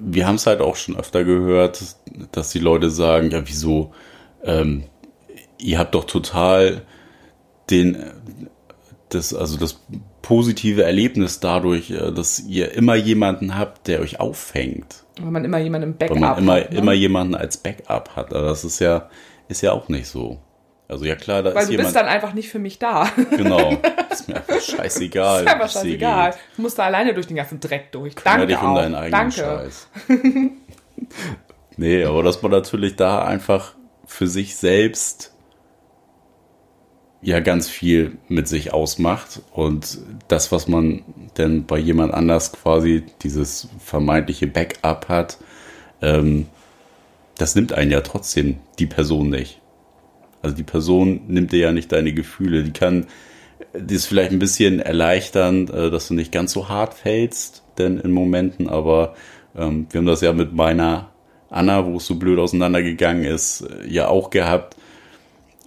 wir haben es halt auch schon öfter gehört, dass die Leute sagen, ja, wieso, ähm, ihr habt doch total den, das, also das positive Erlebnis dadurch, äh, dass ihr immer jemanden habt, der euch auffängt. Weil man immer jemanden im Backup Weil man immer, hat. Ne? immer jemanden als Backup hat. Aber das ist ja, ist ja auch nicht so. Also ja klar, da Weil ist du jemand. bist dann einfach nicht für mich da. genau. Ist mir einfach scheißegal. ist einfach es dir scheißegal. Du musst da alleine durch den ganzen Dreck durch. Danke dich um auch. deinen eigenen Danke. Scheiß. nee, aber dass man natürlich da einfach für sich selbst ja ganz viel mit sich ausmacht und das, was man denn bei jemand anders quasi dieses vermeintliche Backup hat, ähm, das nimmt einen ja trotzdem die Person nicht. Also die Person nimmt dir ja nicht deine Gefühle. Die kann das vielleicht ein bisschen erleichtern, äh, dass du nicht ganz so hart fällst, denn in Momenten, aber ähm, wir haben das ja mit meiner Anna, wo es so blöd auseinandergegangen ist, äh, ja auch gehabt.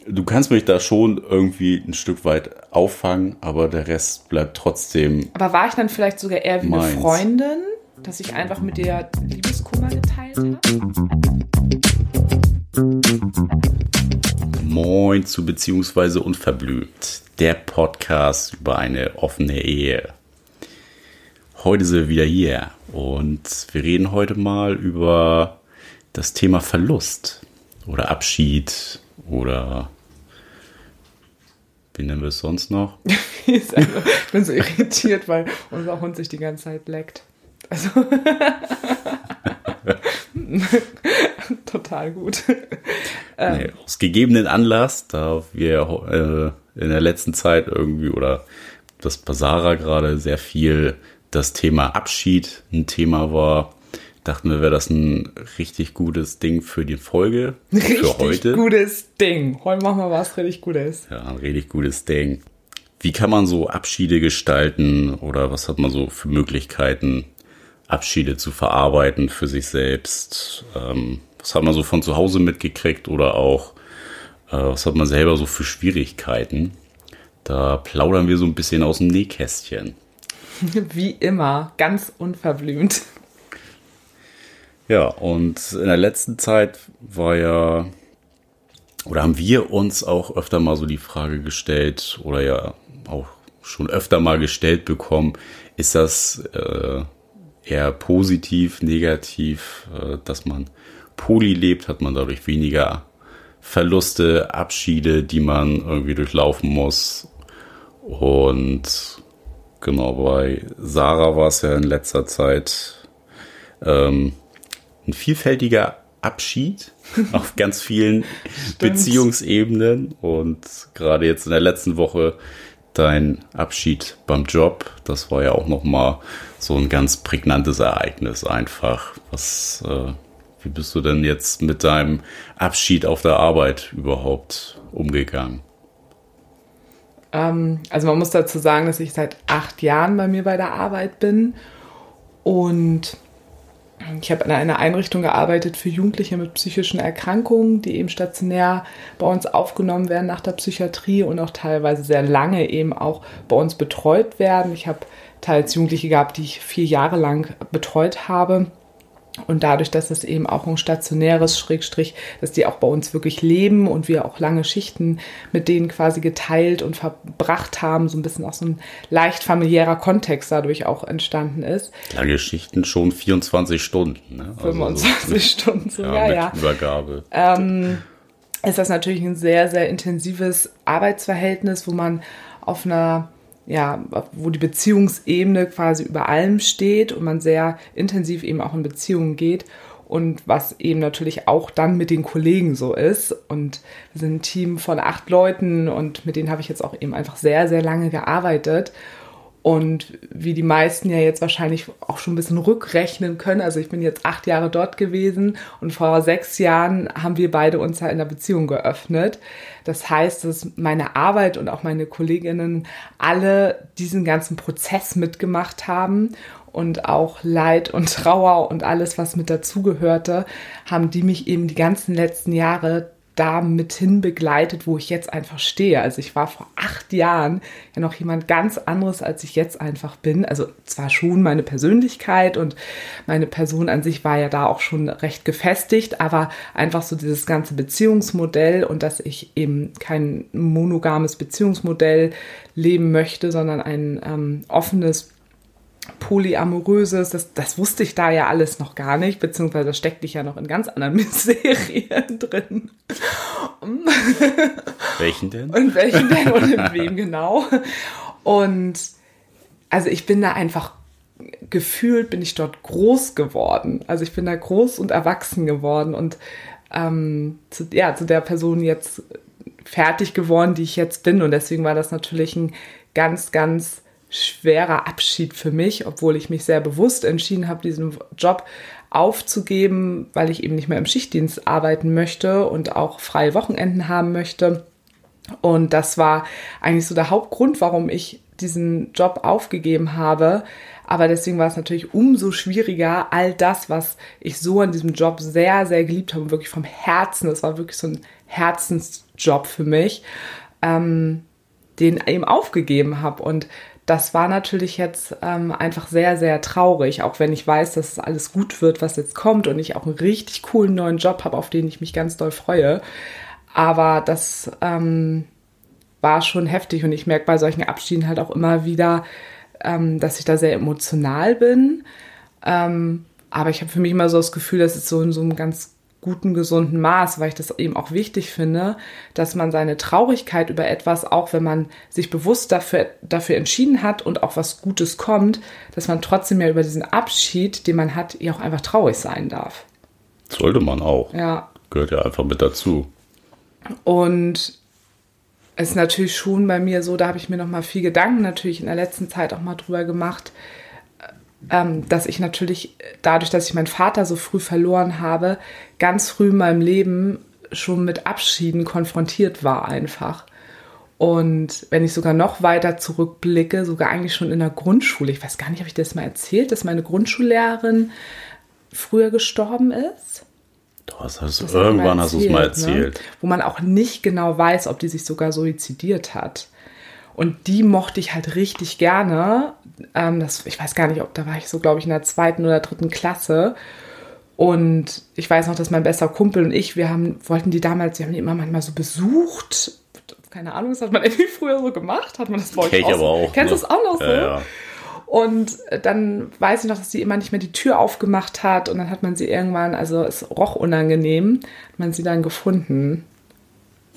Du kannst mich da schon irgendwie ein Stück weit auffangen, aber der Rest bleibt trotzdem Aber war ich dann vielleicht sogar eher wie Meins. eine Freundin, dass ich einfach mit dir Liebeskummer geteilt habe? Moin zu beziehungsweise unverblümt. Der Podcast über eine offene Ehe. Heute sind wir wieder hier und wir reden heute mal über das Thema Verlust oder Abschied oder wie nennen wir es sonst noch? Ich bin so irritiert, weil unser Hund sich die ganze Zeit leckt. Also. Total gut. Nee, aus gegebenen Anlass, da wir äh, in der letzten Zeit irgendwie oder das Basara gerade sehr viel das Thema Abschied ein Thema war, dachten wir, wäre das ein richtig gutes Ding für die Folge, Richtig für heute. gutes Ding. Heute machen wir was richtig Gutes. Ja, ein richtig gutes Ding. Wie kann man so Abschiede gestalten oder was hat man so für Möglichkeiten, Abschiede zu verarbeiten für sich selbst? Ähm, was hat man so von zu Hause mitgekriegt oder auch, äh, was hat man selber so für Schwierigkeiten? Da plaudern wir so ein bisschen aus dem Nähkästchen. Wie immer, ganz unverblümt. Ja, und in der letzten Zeit war ja, oder haben wir uns auch öfter mal so die Frage gestellt, oder ja auch schon öfter mal gestellt bekommen, ist das äh, eher positiv, negativ, äh, dass man poly lebt, hat man dadurch weniger Verluste, Abschiede, die man irgendwie durchlaufen muss. Und genau, bei Sarah war es ja in letzter Zeit ähm, ein vielfältiger Abschied auf ganz vielen Beziehungsebenen und gerade jetzt in der letzten Woche dein Abschied beim Job, das war ja auch noch mal so ein ganz prägnantes Ereignis einfach. Was, äh, wie bist du denn jetzt mit deinem Abschied auf der Arbeit überhaupt umgegangen? Ähm, also man muss dazu sagen, dass ich seit acht Jahren bei mir bei der Arbeit bin und ich habe in einer Einrichtung gearbeitet für Jugendliche mit psychischen Erkrankungen, die eben stationär bei uns aufgenommen werden nach der Psychiatrie und auch teilweise sehr lange eben auch bei uns betreut werden. Ich habe teils Jugendliche gehabt, die ich vier Jahre lang betreut habe. Und dadurch, dass es eben auch ein stationäres Schrägstrich, dass die auch bei uns wirklich leben und wir auch lange Schichten mit denen quasi geteilt und verbracht haben, so ein bisschen auch so ein leicht familiärer Kontext dadurch auch entstanden ist. Lange Schichten schon 24 Stunden. Ne? Also 25 mit- Stunden so, Ja, ja, ja. Übergabe. Ist das natürlich ein sehr, sehr intensives Arbeitsverhältnis, wo man auf einer ja, wo die Beziehungsebene quasi über allem steht und man sehr intensiv eben auch in Beziehungen geht und was eben natürlich auch dann mit den Kollegen so ist. Und wir sind ein Team von acht Leuten und mit denen habe ich jetzt auch eben einfach sehr, sehr lange gearbeitet. Und wie die meisten ja jetzt wahrscheinlich auch schon ein bisschen rückrechnen können, also ich bin jetzt acht Jahre dort gewesen und vor sechs Jahren haben wir beide uns ja in der Beziehung geöffnet. Das heißt, dass meine Arbeit und auch meine Kolleginnen alle diesen ganzen Prozess mitgemacht haben und auch Leid und Trauer und alles, was mit dazugehörte, haben die mich eben die ganzen letzten Jahre da mit hin begleitet, wo ich jetzt einfach stehe. Also ich war vor acht Jahren ja noch jemand ganz anderes, als ich jetzt einfach bin. Also zwar schon meine Persönlichkeit und meine Person an sich war ja da auch schon recht gefestigt, aber einfach so dieses ganze Beziehungsmodell und dass ich eben kein monogames Beziehungsmodell leben möchte, sondern ein ähm, offenes polyamoröses, das, das wusste ich da ja alles noch gar nicht, beziehungsweise das steckte ich ja noch in ganz anderen Mysterien drin. Welchen denn? Und welchen denn und in wem genau. Und also ich bin da einfach gefühlt, bin ich dort groß geworden. Also ich bin da groß und erwachsen geworden und ähm, zu, ja, zu der Person jetzt fertig geworden, die ich jetzt bin. Und deswegen war das natürlich ein ganz, ganz schwerer Abschied für mich, obwohl ich mich sehr bewusst entschieden habe, diesen Job aufzugeben, weil ich eben nicht mehr im Schichtdienst arbeiten möchte und auch freie Wochenenden haben möchte. Und das war eigentlich so der Hauptgrund, warum ich diesen Job aufgegeben habe. Aber deswegen war es natürlich umso schwieriger, all das, was ich so an diesem Job sehr, sehr geliebt habe, wirklich vom Herzen, das war wirklich so ein Herzensjob für mich, ähm, den eben aufgegeben habe. Und das war natürlich jetzt ähm, einfach sehr, sehr traurig, auch wenn ich weiß, dass es alles gut wird, was jetzt kommt und ich auch einen richtig coolen neuen Job habe, auf den ich mich ganz doll freue. Aber das ähm, war schon heftig und ich merke bei solchen Abschieden halt auch immer wieder, ähm, dass ich da sehr emotional bin. Ähm, aber ich habe für mich immer so das Gefühl, dass es so in so einem ganz guten, gesunden Maß, weil ich das eben auch wichtig finde, dass man seine Traurigkeit über etwas, auch wenn man sich bewusst dafür, dafür entschieden hat und auch was Gutes kommt, dass man trotzdem ja über diesen Abschied, den man hat, ja auch einfach traurig sein darf. Sollte man auch. Ja. Gehört ja einfach mit dazu. Und es ist natürlich schon bei mir so, da habe ich mir noch mal viel Gedanken natürlich in der letzten Zeit auch mal drüber gemacht, ähm, dass ich natürlich dadurch, dass ich meinen Vater so früh verloren habe, ganz früh in meinem Leben schon mit Abschieden konfrontiert war einfach. Und wenn ich sogar noch weiter zurückblicke, sogar eigentlich schon in der Grundschule, ich weiß gar nicht, habe ich das mal erzählt, dass meine Grundschullehrerin früher gestorben ist? Das hast du, irgendwann hast du es mal erzählt. Ne? Wo man auch nicht genau weiß, ob die sich sogar suizidiert hat. Und die mochte ich halt richtig gerne. Ähm, das, ich weiß gar nicht, ob da war ich so, glaube ich, in der zweiten oder dritten Klasse. Und ich weiß noch, dass mein bester Kumpel und ich, wir haben, wollten die damals, wir haben die immer manchmal so besucht. Keine Ahnung, das hat man irgendwie früher so gemacht. Hat man das bei euch auch, aber auch Kennst du das auch noch so? Ja, ja. Und dann weiß ich noch, dass sie immer nicht mehr die Tür aufgemacht hat und dann hat man sie irgendwann, also es roch unangenehm, hat man sie dann gefunden.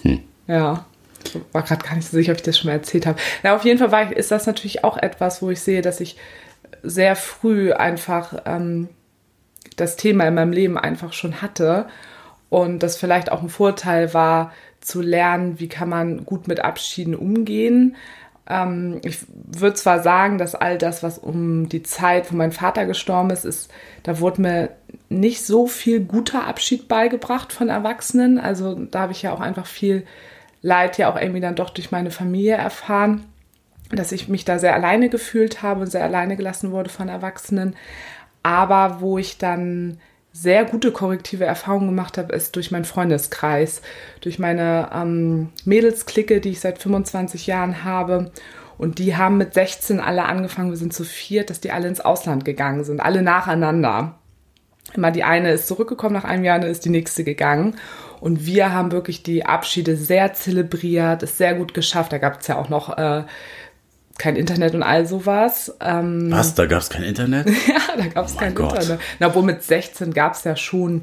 Hm. Ja war gerade gar nicht so sicher, ob ich das schon mal erzählt habe. Na, auf jeden Fall war, ist das natürlich auch etwas, wo ich sehe, dass ich sehr früh einfach ähm, das Thema in meinem Leben einfach schon hatte und das vielleicht auch ein Vorteil war, zu lernen, wie kann man gut mit Abschieden umgehen. Ähm, ich würde zwar sagen, dass all das, was um die Zeit, wo mein Vater gestorben ist, ist, da wurde mir nicht so viel guter Abschied beigebracht von Erwachsenen. Also da habe ich ja auch einfach viel Leid ja auch irgendwie dann doch durch meine Familie erfahren, dass ich mich da sehr alleine gefühlt habe und sehr alleine gelassen wurde von Erwachsenen. Aber wo ich dann sehr gute korrektive Erfahrungen gemacht habe, ist durch meinen Freundeskreis, durch meine ähm, Mädelsklicke, die ich seit 25 Jahren habe. Und die haben mit 16 alle angefangen, wir sind zu viert, dass die alle ins Ausland gegangen sind, alle nacheinander. Immer die eine ist zurückgekommen nach einem Jahr, dann ist die nächste gegangen. Und wir haben wirklich die Abschiede sehr zelebriert, es sehr gut geschafft. Da gab es ja auch noch äh, kein Internet und all sowas. Ähm, Was? Da gab es kein Internet? ja, da gab es oh kein Gott. Internet. Na, obwohl mit 16 gab es ja schon,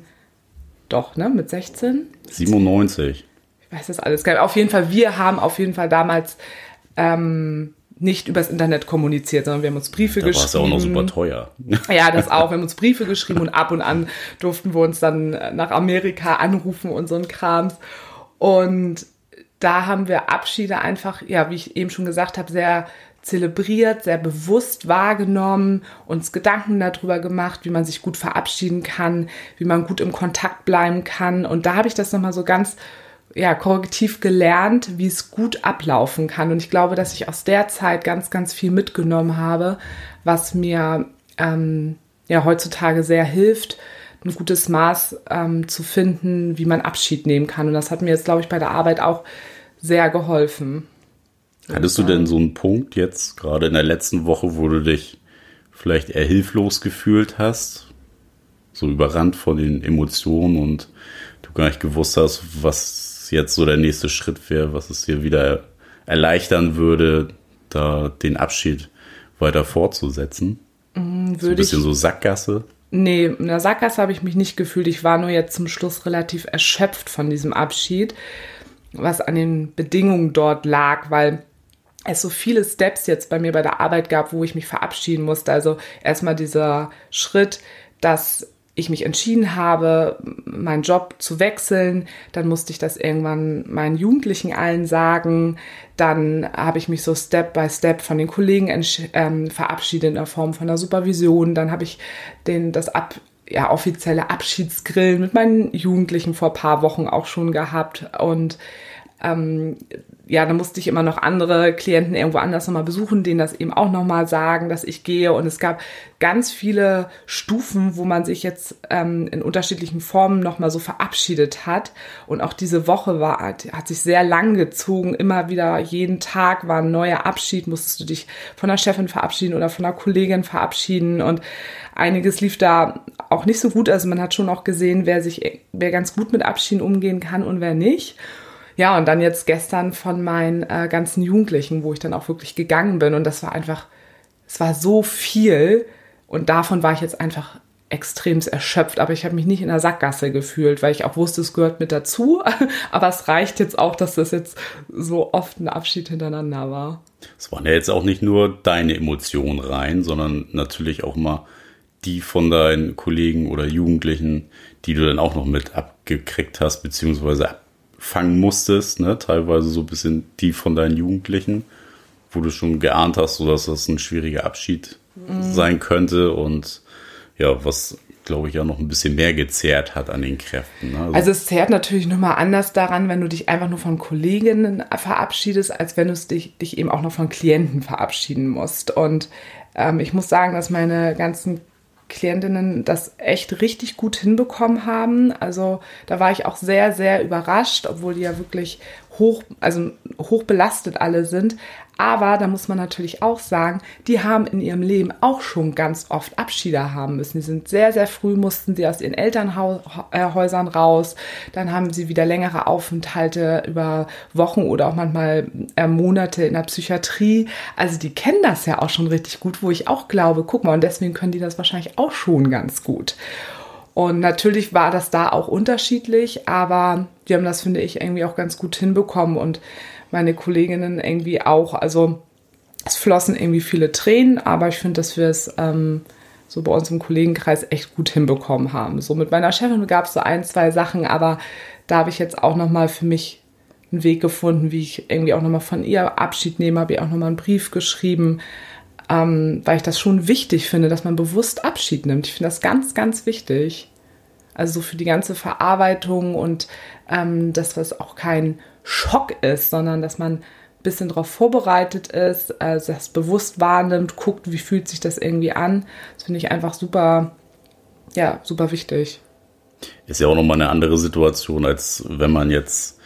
doch, ne? Mit 16? 97. Ich weiß das alles gar nicht. Auf jeden Fall, wir haben auf jeden Fall damals ähm, nicht übers Internet kommuniziert, sondern wir haben uns Briefe da geschrieben. Das war auch noch super teuer. Ja, das auch. Wir haben uns Briefe geschrieben und ab und an durften wir uns dann nach Amerika anrufen und so ein Krams. Und da haben wir Abschiede einfach, ja, wie ich eben schon gesagt habe, sehr zelebriert, sehr bewusst wahrgenommen, uns Gedanken darüber gemacht, wie man sich gut verabschieden kann, wie man gut im Kontakt bleiben kann. Und da habe ich das nochmal so ganz ja, korrektiv gelernt, wie es gut ablaufen kann. Und ich glaube, dass ich aus der Zeit ganz, ganz viel mitgenommen habe, was mir ähm, ja heutzutage sehr hilft, ein gutes Maß ähm, zu finden, wie man Abschied nehmen kann. Und das hat mir jetzt, glaube ich, bei der Arbeit auch sehr geholfen. Hattest du denn so einen Punkt jetzt, gerade in der letzten Woche, wo du dich vielleicht eher hilflos gefühlt hast? So überrannt von den Emotionen und du gar nicht gewusst hast, was jetzt so der nächste Schritt wäre, was es dir wieder erleichtern würde, da den Abschied weiter fortzusetzen? Mhm, so ein bisschen ich, so Sackgasse? Nee, in der Sackgasse habe ich mich nicht gefühlt. Ich war nur jetzt zum Schluss relativ erschöpft von diesem Abschied, was an den Bedingungen dort lag, weil es so viele Steps jetzt bei mir bei der Arbeit gab, wo ich mich verabschieden musste. Also erstmal dieser Schritt, dass ich mich entschieden habe, meinen Job zu wechseln. Dann musste ich das irgendwann meinen Jugendlichen allen sagen. Dann habe ich mich so Step by Step von den Kollegen ähm, verabschiedet in der Form von der Supervision. Dann habe ich den, das ab, ja, offizielle Abschiedsgrillen mit meinen Jugendlichen vor paar Wochen auch schon gehabt. Und ähm, ja, dann musste ich immer noch andere Klienten irgendwo anders nochmal besuchen, denen das eben auch nochmal sagen, dass ich gehe. Und es gab ganz viele Stufen, wo man sich jetzt ähm, in unterschiedlichen Formen nochmal so verabschiedet hat. Und auch diese Woche war, hat, hat sich sehr lang gezogen. Immer wieder jeden Tag war ein neuer Abschied. Musstest du dich von der Chefin verabschieden oder von der Kollegin verabschieden. Und einiges lief da auch nicht so gut. Also man hat schon auch gesehen, wer sich, wer ganz gut mit Abschieden umgehen kann und wer nicht. Ja, und dann jetzt gestern von meinen äh, ganzen Jugendlichen, wo ich dann auch wirklich gegangen bin. Und das war einfach, es war so viel. Und davon war ich jetzt einfach extremst erschöpft, aber ich habe mich nicht in der Sackgasse gefühlt, weil ich auch wusste, es gehört mit dazu. aber es reicht jetzt auch, dass das jetzt so oft ein Abschied hintereinander war. Es waren ja jetzt auch nicht nur deine Emotionen rein, sondern natürlich auch mal die von deinen Kollegen oder Jugendlichen, die du dann auch noch mit abgekriegt hast, beziehungsweise fangen musstest, ne? teilweise so ein bisschen die von deinen Jugendlichen, wo du schon geahnt hast, so dass das ein schwieriger Abschied mhm. sein könnte und ja, was glaube ich ja noch ein bisschen mehr gezehrt hat an den Kräften. Ne? Also, also, es zehrt natürlich nochmal anders daran, wenn du dich einfach nur von Kolleginnen verabschiedest, als wenn du dich, dich eben auch noch von Klienten verabschieden musst. Und ähm, ich muss sagen, dass meine ganzen Klientinnen das echt richtig gut hinbekommen haben. Also da war ich auch sehr, sehr überrascht, obwohl die ja wirklich hoch, also hoch belastet alle sind. Aber da muss man natürlich auch sagen, die haben in ihrem Leben auch schon ganz oft Abschiede haben müssen. Die sind sehr, sehr früh, mussten sie aus ihren Elternhäusern raus. Dann haben sie wieder längere Aufenthalte über Wochen oder auch manchmal äh, Monate in der Psychiatrie. Also die kennen das ja auch schon richtig gut, wo ich auch glaube, guck mal, und deswegen können die das wahrscheinlich auch schon ganz gut. Und natürlich war das da auch unterschiedlich, aber die haben das, finde ich, irgendwie auch ganz gut hinbekommen und meine Kolleginnen irgendwie auch. Also es flossen irgendwie viele Tränen, aber ich finde, dass wir es ähm, so bei uns im Kollegenkreis echt gut hinbekommen haben. So mit meiner Chefin gab es so ein, zwei Sachen, aber da habe ich jetzt auch nochmal für mich einen Weg gefunden, wie ich irgendwie auch nochmal von ihr Abschied nehme, habe ihr auch nochmal einen Brief geschrieben, ähm, weil ich das schon wichtig finde, dass man bewusst Abschied nimmt. Ich finde das ganz, ganz wichtig. Also so für die ganze Verarbeitung und ähm, dass das auch kein Schock ist, sondern dass man ein bisschen darauf vorbereitet ist, also das bewusst wahrnimmt, guckt, wie fühlt sich das irgendwie an. Das finde ich einfach super, ja, super wichtig. Ist ja auch nochmal eine andere Situation, als wenn man jetzt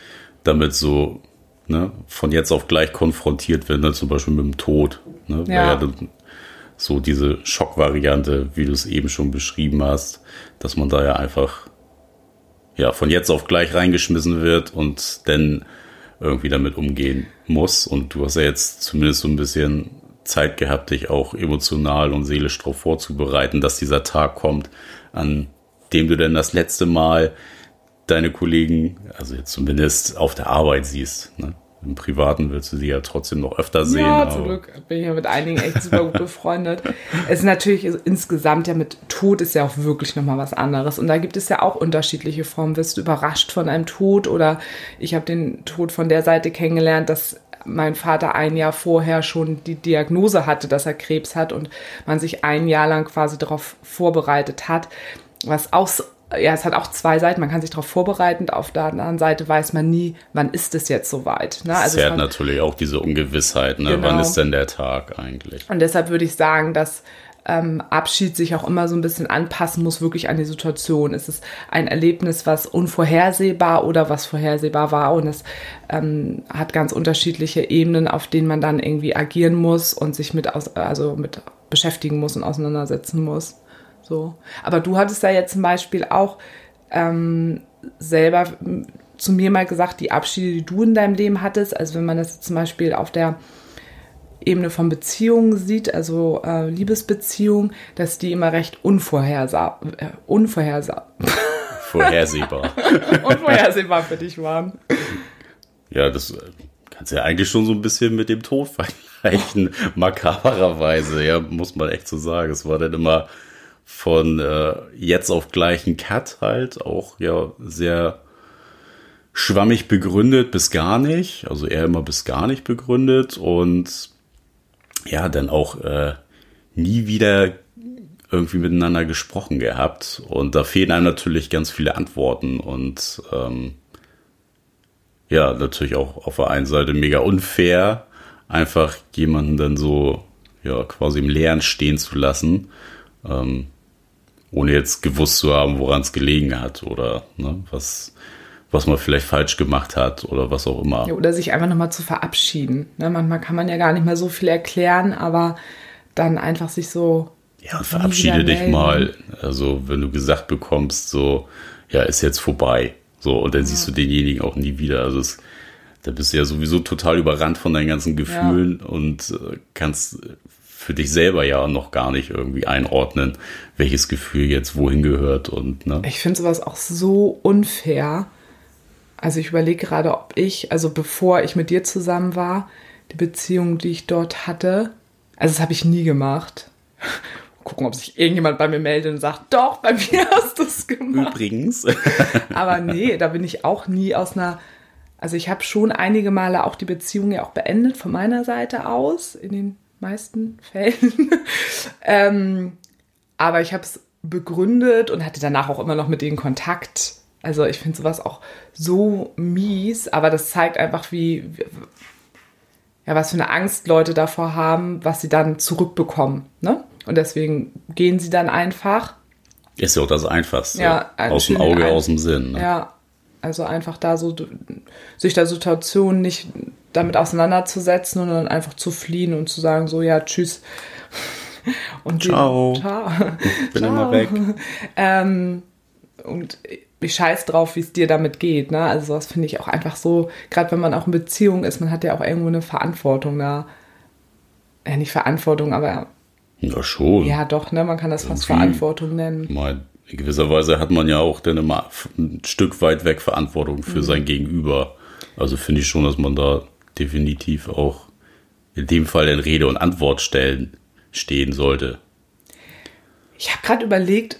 damit so ne, von jetzt auf gleich konfrontiert wird, ne, zum Beispiel mit dem Tod. Ne, ja. ja so diese Schockvariante, wie du es eben schon beschrieben hast, dass man da ja einfach ja von jetzt auf gleich reingeschmissen wird und dann irgendwie damit umgehen muss. Und du hast ja jetzt zumindest so ein bisschen Zeit gehabt, dich auch emotional und seelisch darauf vorzubereiten, dass dieser Tag kommt, an dem du dann das letzte Mal deine Kollegen, also jetzt zumindest auf der Arbeit siehst. Ne? Im Privaten willst du sie ja trotzdem noch öfter sehen. Ja, zum Glück bin ich ja mit einigen echt super gut befreundet. es ist natürlich also insgesamt ja mit Tod ist ja auch wirklich nochmal was anderes. Und da gibt es ja auch unterschiedliche Formen. Wirst du überrascht von einem Tod oder ich habe den Tod von der Seite kennengelernt, dass mein Vater ein Jahr vorher schon die Diagnose hatte, dass er Krebs hat und man sich ein Jahr lang quasi darauf vorbereitet hat, was auch ja, es hat auch zwei Seiten. Man kann sich darauf vorbereiten. Auf der anderen Seite weiß man nie, wann ist es jetzt soweit. Ne? Also es hat natürlich auch diese Ungewissheit. Ne? Genau. Wann ist denn der Tag eigentlich? Und deshalb würde ich sagen, dass ähm, Abschied sich auch immer so ein bisschen anpassen muss, wirklich an die Situation. Ist es ein Erlebnis, was unvorhersehbar oder was vorhersehbar war? Und es ähm, hat ganz unterschiedliche Ebenen, auf denen man dann irgendwie agieren muss und sich mit, aus, also mit beschäftigen muss und auseinandersetzen muss. So. Aber du hattest ja jetzt zum Beispiel auch ähm, selber zu mir mal gesagt, die Abschiede, die du in deinem Leben hattest, also wenn man das zum Beispiel auf der Ebene von Beziehungen sieht, also äh, Liebesbeziehungen, dass die immer recht unvorhersehbar, äh, unvorhersehbar. Vorhersehbar. unvorhersehbar für dich waren. Ja, das äh, kannst du ja eigentlich schon so ein bisschen mit dem Tod vergleichen, makabererweise, ja, muss man echt so sagen. Es war dann immer von äh, jetzt auf gleichen Cut halt auch ja sehr schwammig begründet bis gar nicht, also eher immer bis gar nicht begründet und ja, dann auch äh, nie wieder irgendwie miteinander gesprochen gehabt. Und da fehlen einem natürlich ganz viele Antworten und ähm, ja, natürlich auch auf der einen Seite mega unfair, einfach jemanden dann so ja quasi im Leeren stehen zu lassen, ähm, ohne jetzt gewusst zu haben, woran es gelegen hat oder ne, was was man vielleicht falsch gemacht hat oder was auch immer. Ja, oder sich einfach nochmal zu verabschieden. Ne, manchmal kann man ja gar nicht mehr so viel erklären, aber dann einfach sich so. Ja, verabschiede dich mal. Also, wenn du gesagt bekommst, so, ja, ist jetzt vorbei. So, und dann ja. siehst du denjenigen auch nie wieder. Also, es, da bist du ja sowieso total überrannt von deinen ganzen Gefühlen ja. und äh, kannst für dich selber ja noch gar nicht irgendwie einordnen, welches Gefühl jetzt wohin gehört und ne? Ich finde sowas auch so unfair. Also ich überlege gerade, ob ich, also bevor ich mit dir zusammen war, die Beziehung, die ich dort hatte, also das habe ich nie gemacht. Gucken, ob sich irgendjemand bei mir meldet und sagt, doch, bei mir hast du es gemacht. Übrigens. Aber nee, da bin ich auch nie aus einer, also ich habe schon einige Male auch die Beziehung ja auch beendet von meiner Seite aus, in den meisten Fällen. ähm, aber ich habe es begründet und hatte danach auch immer noch mit denen Kontakt also ich finde sowas auch so mies, aber das zeigt einfach, wie, ja, was für eine Angst Leute davor haben, was sie dann zurückbekommen. Ne? Und deswegen gehen sie dann einfach. Ist ja auch das Einfachste. Ja, aus dem Auge, ein, aus dem Sinn. Ne? Ja, also einfach da so, sich der Situation nicht damit auseinanderzusetzen und dann einfach zu fliehen und zu sagen, so, ja, tschüss. Und ciao. Die, ciao. Ich bin ciao. immer weg. Ähm, und ich scheiß drauf, wie es dir damit geht. Ne? Also sowas finde ich auch einfach so, gerade wenn man auch in Beziehung ist, man hat ja auch irgendwo eine Verantwortung da. Ja, nicht Verantwortung, aber. Ja, schon. Ja, doch, ne? Man kann das fast Verantwortung nennen. Mal, in gewisser Weise hat man ja auch dann immer ein Stück weit weg Verantwortung für mhm. sein Gegenüber. Also finde ich schon, dass man da definitiv auch in dem Fall in Rede und Antwort stellen stehen sollte. Ich habe gerade überlegt,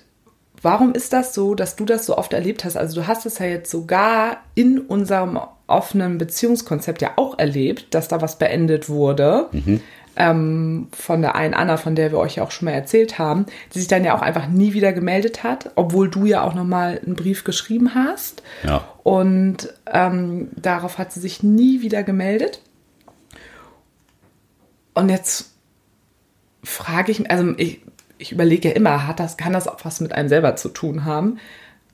Warum ist das so, dass du das so oft erlebt hast? Also du hast es ja jetzt sogar in unserem offenen Beziehungskonzept ja auch erlebt, dass da was beendet wurde. Mhm. Ähm, von der einen Anna, von der wir euch ja auch schon mal erzählt haben, die sich dann ja auch einfach nie wieder gemeldet hat, obwohl du ja auch nochmal einen Brief geschrieben hast. Ja. Und ähm, darauf hat sie sich nie wieder gemeldet. Und jetzt frage ich mich, also ich, ich überlege ja immer, hat das, kann das auch was mit einem selber zu tun haben?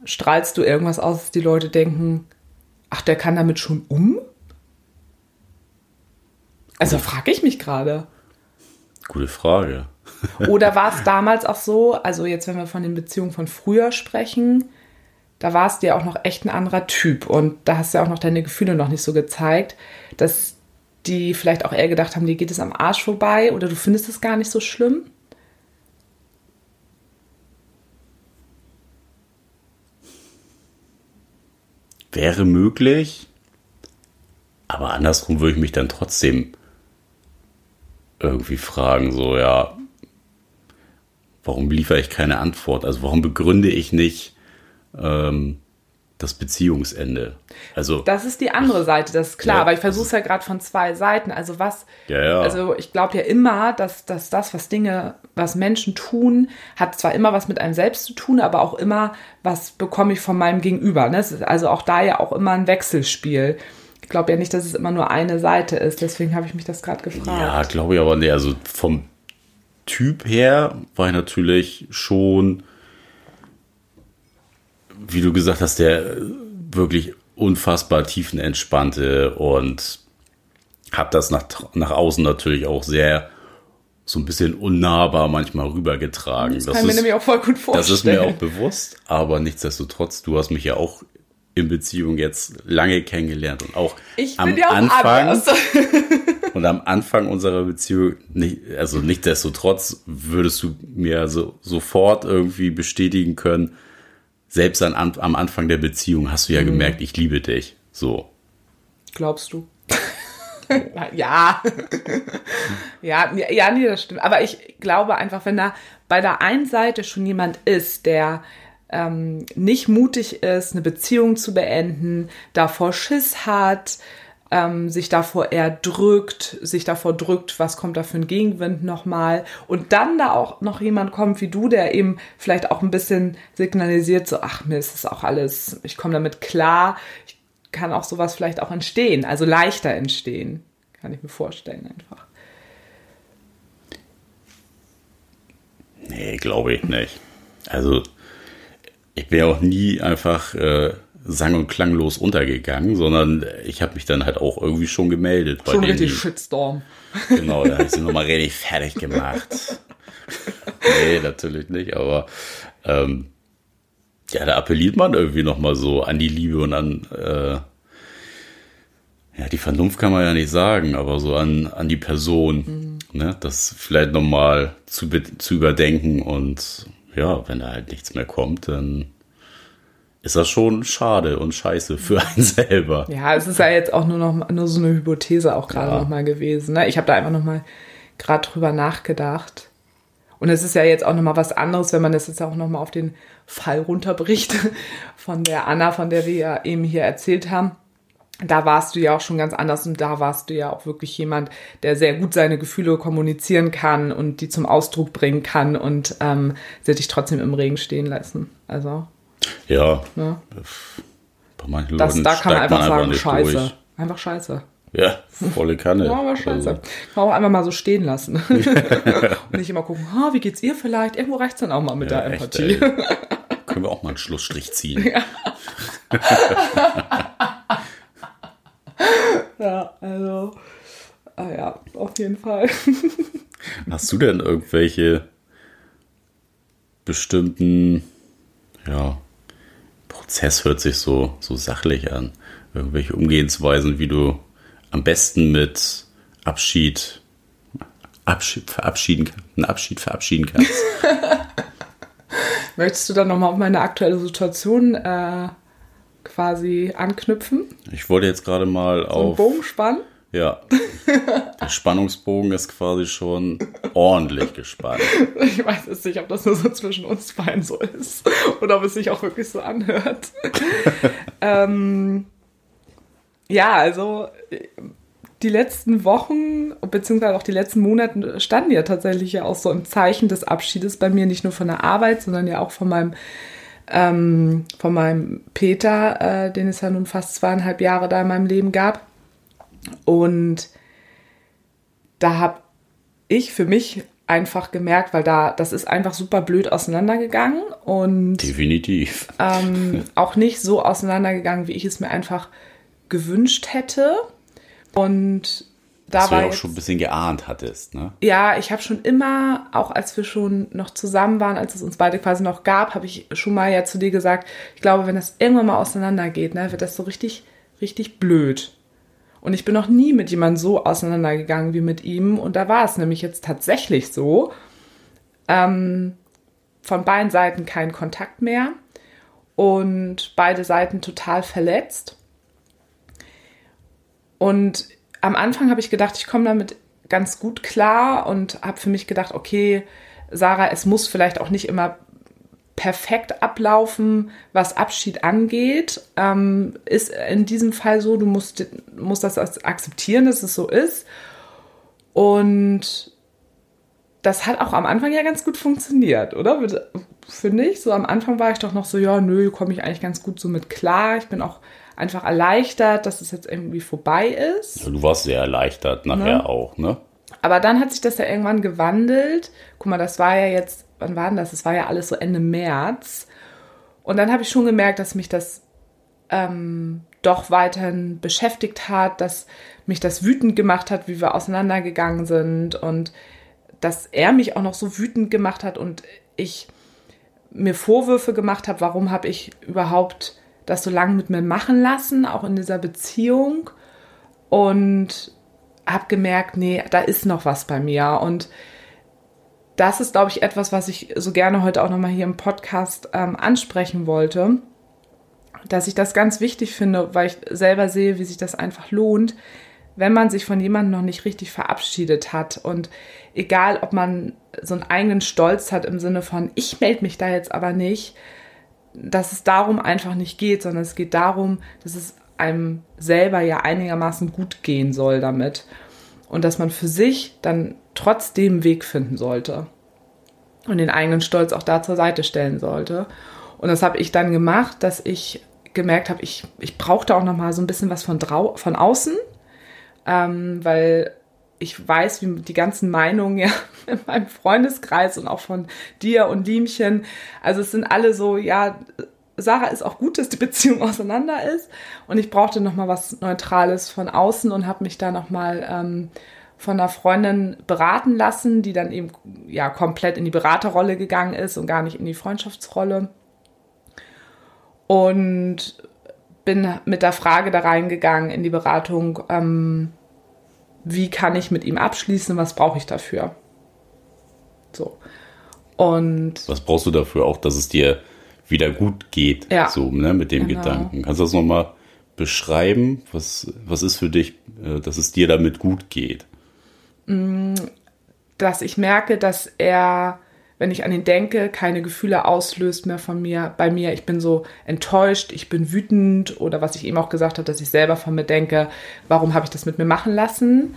Strahlst du irgendwas aus, dass die Leute denken, ach, der kann damit schon um? Also frage ich mich gerade. Gute Frage. Oder war es damals auch so, also jetzt, wenn wir von den Beziehungen von früher sprechen, da war es dir auch noch echt ein anderer Typ und da hast du ja auch noch deine Gefühle noch nicht so gezeigt, dass die vielleicht auch eher gedacht haben, dir geht es am Arsch vorbei oder du findest es gar nicht so schlimm? wäre möglich, aber andersrum würde ich mich dann trotzdem irgendwie fragen, so ja, warum liefere ich keine Antwort? Also warum begründe ich nicht ähm, das Beziehungsende? Also das ist die andere Seite, das ist klar. Ja, aber ich versuche es ja gerade von zwei Seiten. Also was? Ja, ja. Also ich glaube ja immer, dass, dass das, was Dinge, was Menschen tun, hat zwar immer was mit einem selbst zu tun, aber auch immer was bekomme ich von meinem Gegenüber. Ne? also auch da ja auch immer ein Wechselspiel. Ich glaube ja nicht, dass es immer nur eine Seite ist. Deswegen habe ich mich das gerade gefragt. Ja, glaube ich aber nicht. Also vom Typ her war ich natürlich schon, wie du gesagt hast, der wirklich unfassbar tiefenentspannte und habe das nach, nach außen natürlich auch sehr so ein bisschen unnahbar manchmal rübergetragen. Das, das kann ist, mir nämlich auch voll gut vorstellen. Das ist mir auch bewusst, aber nichtsdestotrotz, du hast mich ja auch in Beziehung jetzt lange kennengelernt und auch ich am ja auch Anfang und am Anfang unserer Beziehung, nicht, also nichtsdestotrotz würdest du mir so, sofort irgendwie bestätigen können, selbst an, am Anfang der Beziehung hast du ja mhm. gemerkt, ich liebe dich. So. Glaubst du? ja. ja, ja, nee, das stimmt. Aber ich glaube einfach, wenn da bei der einen Seite schon jemand ist, der ähm, nicht mutig ist, eine Beziehung zu beenden, davor Schiss hat, ähm, sich davor eher drückt, sich davor drückt, was kommt da für ein Gegenwind nochmal. Und dann da auch noch jemand kommt wie du, der eben vielleicht auch ein bisschen signalisiert, so, ach mir ist das auch alles, ich komme damit klar, ich kann auch sowas vielleicht auch entstehen, also leichter entstehen, kann ich mir vorstellen einfach. Nee, glaube ich nicht. Also ich bin ja auch nie einfach äh, sang- und klanglos untergegangen, sondern ich habe mich dann halt auch irgendwie schon gemeldet. Schon richtig Shitstorm. Genau, da habe ich sie nochmal richtig fertig gemacht. nee, natürlich nicht, aber ähm, ja, da appelliert man irgendwie nochmal so an die Liebe und an, äh, ja, die Vernunft kann man ja nicht sagen, aber so an, an die Person, mhm. ne, das vielleicht nochmal zu, zu überdenken und ja, wenn da halt nichts mehr kommt, dann ist das schon schade und scheiße für einen selber. Ja, es ist ja jetzt auch nur noch nur so eine Hypothese auch gerade ja. noch mal gewesen. Ne? Ich habe da einfach noch mal gerade drüber nachgedacht. Und es ist ja jetzt auch noch mal was anderes, wenn man das jetzt auch noch mal auf den Fall runterbricht von der Anna, von der wir ja eben hier erzählt haben. Da warst du ja auch schon ganz anders und da warst du ja auch wirklich jemand, der sehr gut seine Gefühle kommunizieren kann und die zum Ausdruck bringen kann und ähm, sie dich trotzdem im Regen stehen lassen. Also ja. ja. Bei manchen das, Leuten da kann man einfach man sagen, scheiße. Durch. Einfach scheiße. Ja, volle Kanne. Ja, aber scheiße. Also. Kann auch einfach mal so stehen lassen. und nicht immer gucken, ha, wie geht's ihr vielleicht? Irgendwo reicht's dann auch mal mit ja, der Empathie. Echt, Können wir auch mal einen Schlussstrich ziehen. Ja. ja, also, ah ja, auf jeden Fall. Hast du denn irgendwelche bestimmten, ja, Prozess hört sich so, so sachlich an. Irgendwelche Umgehensweisen, wie du am besten mit Abschied, Abschied verabschieden, einen Abschied verabschieden kannst. Möchtest du dann nochmal auf meine aktuelle Situation äh, quasi anknüpfen? Ich wollte jetzt gerade mal so auf. Bogen spannen? Ja. Der Spannungsbogen ist quasi schon ordentlich gespannt. Ich weiß es nicht, ob das nur so zwischen uns beiden so ist oder ob es sich auch wirklich so anhört. ähm, ja, also die letzten Wochen beziehungsweise auch die letzten Monate standen ja tatsächlich ja auch so im Zeichen des Abschiedes bei mir, nicht nur von der Arbeit, sondern ja auch von meinem ähm, von meinem Peter, äh, den es ja nun fast zweieinhalb Jahre da in meinem Leben gab. Und da habe ich für mich einfach gemerkt, weil da das ist einfach super blöd auseinandergegangen und definitiv ähm, auch nicht so auseinandergegangen, wie ich es mir einfach gewünscht hätte. Und da Was war du ja auch schon ein bisschen geahnt hattest, ne? Ja, ich habe schon immer, auch als wir schon noch zusammen waren, als es uns beide quasi noch gab, habe ich schon mal ja zu dir gesagt, ich glaube, wenn das irgendwann mal auseinandergeht, ne, wird das so richtig, richtig blöd. Und ich bin noch nie mit jemandem so auseinandergegangen wie mit ihm. Und da war es nämlich jetzt tatsächlich so. Ähm, von beiden Seiten kein Kontakt mehr und beide Seiten total verletzt. Und am Anfang habe ich gedacht, ich komme damit ganz gut klar und habe für mich gedacht, okay, Sarah, es muss vielleicht auch nicht immer perfekt ablaufen, was Abschied angeht. Ähm, ist in diesem Fall so, du musst, musst das akzeptieren, dass es so ist. Und das hat auch am Anfang ja ganz gut funktioniert, oder? Finde ich. So am Anfang war ich doch noch so, ja, nö, komme ich eigentlich ganz gut so mit klar. Ich bin auch einfach erleichtert, dass es jetzt irgendwie vorbei ist. Ja, du warst sehr erleichtert nachher ne? auch, ne? Aber dann hat sich das ja irgendwann gewandelt. Guck mal, das war ja jetzt, wann war denn das? Das war ja alles so Ende März. Und dann habe ich schon gemerkt, dass mich das ähm, doch weiterhin beschäftigt hat, dass mich das wütend gemacht hat, wie wir auseinandergegangen sind und dass er mich auch noch so wütend gemacht hat und ich mir Vorwürfe gemacht habe, warum habe ich überhaupt das so lange mit mir machen lassen, auch in dieser Beziehung. Und habe gemerkt, nee, da ist noch was bei mir. Und das ist, glaube ich, etwas, was ich so gerne heute auch nochmal hier im Podcast ähm, ansprechen wollte. Dass ich das ganz wichtig finde, weil ich selber sehe, wie sich das einfach lohnt, wenn man sich von jemandem noch nicht richtig verabschiedet hat. Und egal, ob man so einen eigenen Stolz hat im Sinne von, ich melde mich da jetzt aber nicht, dass es darum einfach nicht geht, sondern es geht darum, dass es einem selber ja einigermaßen gut gehen soll damit. Und dass man für sich dann trotzdem einen Weg finden sollte. Und den eigenen Stolz auch da zur Seite stellen sollte. Und das habe ich dann gemacht, dass ich gemerkt habe, ich, ich brauchte auch noch mal so ein bisschen was von, von außen, ähm, weil ich weiß, wie die ganzen Meinungen ja in meinem Freundeskreis und auch von dir und Liemchen, also es sind alle so, ja, Sarah ist auch gut, dass die Beziehung auseinander ist und ich brauchte noch mal was Neutrales von außen und habe mich da noch mal ähm, von einer Freundin beraten lassen, die dann eben ja komplett in die Beraterrolle gegangen ist und gar nicht in die Freundschaftsrolle und bin mit der Frage da reingegangen in die Beratung. Ähm, wie kann ich mit ihm abschließen, was brauche ich dafür? So. Und. Was brauchst du dafür auch, dass es dir wieder gut geht? Ja. So, ne, mit dem genau. Gedanken. Kannst du das nochmal beschreiben? Was, was ist für dich, äh, dass es dir damit gut geht? Mm, dass ich merke, dass er wenn ich an ihn denke, keine Gefühle auslöst mehr von mir, bei mir. Ich bin so enttäuscht, ich bin wütend oder was ich eben auch gesagt habe, dass ich selber von mir denke, warum habe ich das mit mir machen lassen?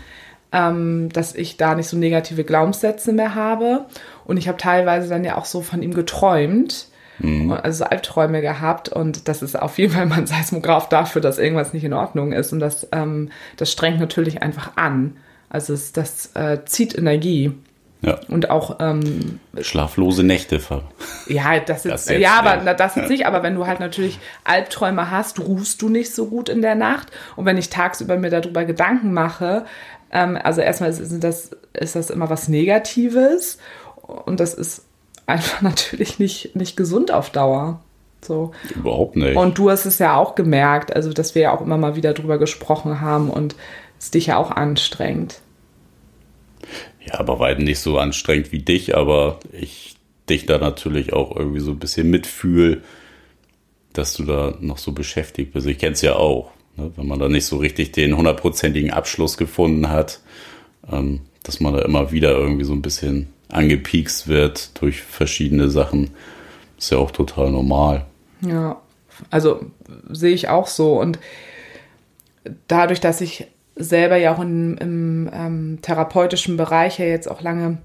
Ähm, dass ich da nicht so negative Glaubenssätze mehr habe. Und ich habe teilweise dann ja auch so von ihm geträumt. Mhm. Also Albträume gehabt und das ist auf jeden Fall mal ein Seismograph dafür, dass irgendwas nicht in Ordnung ist und das, ähm, das strengt natürlich einfach an. Also es, das äh, zieht Energie. Ja. Und auch ähm, schlaflose Nächte. Ja, das ist das jetzt, ja, aber das ist nicht. Aber wenn du halt natürlich Albträume hast, ruhst du nicht so gut in der Nacht. Und wenn ich tagsüber mir darüber Gedanken mache, ähm, also erstmal ist das, ist das immer was Negatives und das ist einfach natürlich nicht, nicht gesund auf Dauer. So. Überhaupt nicht. Und du hast es ja auch gemerkt, also dass wir ja auch immer mal wieder drüber gesprochen haben und es dich ja auch anstrengt. Ja, aber weit nicht so anstrengend wie dich, aber ich dich da natürlich auch irgendwie so ein bisschen mitfühl, dass du da noch so beschäftigt bist. Ich kenne es ja auch, ne? wenn man da nicht so richtig den hundertprozentigen Abschluss gefunden hat, ähm, dass man da immer wieder irgendwie so ein bisschen angepiekst wird durch verschiedene Sachen. Ist ja auch total normal. Ja, also sehe ich auch so. Und dadurch, dass ich selber ja auch in, im ähm, therapeutischen Bereich ja jetzt auch lange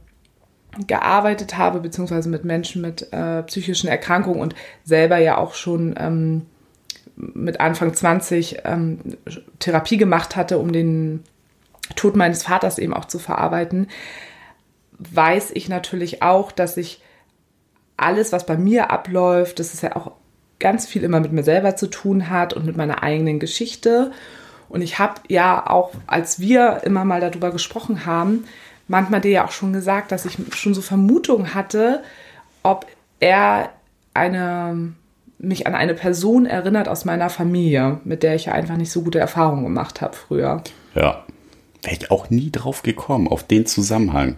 gearbeitet habe, beziehungsweise mit Menschen mit äh, psychischen Erkrankungen und selber ja auch schon ähm, mit Anfang 20 ähm, Therapie gemacht hatte, um den Tod meines Vaters eben auch zu verarbeiten, weiß ich natürlich auch, dass ich alles, was bei mir abläuft, dass es ja auch ganz viel immer mit mir selber zu tun hat und mit meiner eigenen Geschichte. Und ich habe ja auch, als wir immer mal darüber gesprochen haben, manchmal dir ja auch schon gesagt, dass ich schon so Vermutungen hatte, ob er eine, mich an eine Person erinnert aus meiner Familie, mit der ich ja einfach nicht so gute Erfahrungen gemacht habe früher. Ja, wäre ich auch nie drauf gekommen, auf den Zusammenhang.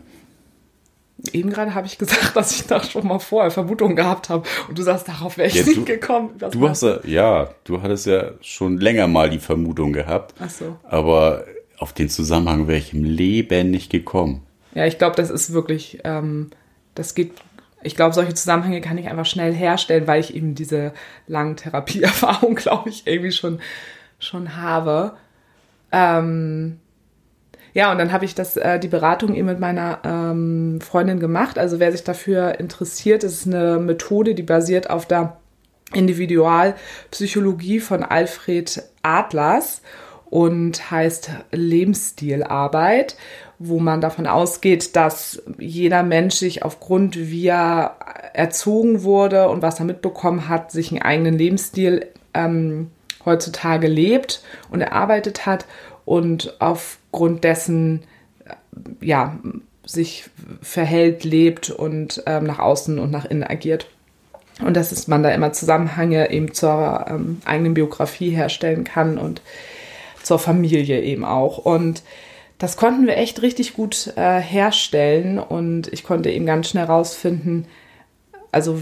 Eben gerade habe ich gesagt, dass ich da schon mal vorher Vermutungen gehabt habe und du sagst, darauf wäre ich ja, nicht du, gekommen. Was du hast ja, ja, du hattest ja schon länger mal die Vermutung gehabt. Ach so. Aber auf den Zusammenhang wäre ich im Leben nicht gekommen. Ja, ich glaube, das ist wirklich, ähm, das geht, ich glaube, solche Zusammenhänge kann ich einfach schnell herstellen, weil ich eben diese langen Therapieerfahrung, glaube ich, irgendwie schon, schon habe. Ähm, ja, und dann habe ich das, äh, die Beratung eben mit meiner ähm, Freundin gemacht. Also wer sich dafür interessiert, ist eine Methode, die basiert auf der Individualpsychologie von Alfred Adlers. und heißt Lebensstilarbeit, wo man davon ausgeht, dass jeder Mensch sich aufgrund, wie er erzogen wurde und was er mitbekommen hat, sich einen eigenen Lebensstil ähm, heutzutage lebt und erarbeitet hat und aufgrund dessen ja sich verhält, lebt und ähm, nach außen und nach innen agiert. Und dass man da immer Zusammenhänge eben zur ähm, eigenen Biografie herstellen kann und zur Familie eben auch. Und das konnten wir echt richtig gut äh, herstellen und ich konnte eben ganz schnell rausfinden, also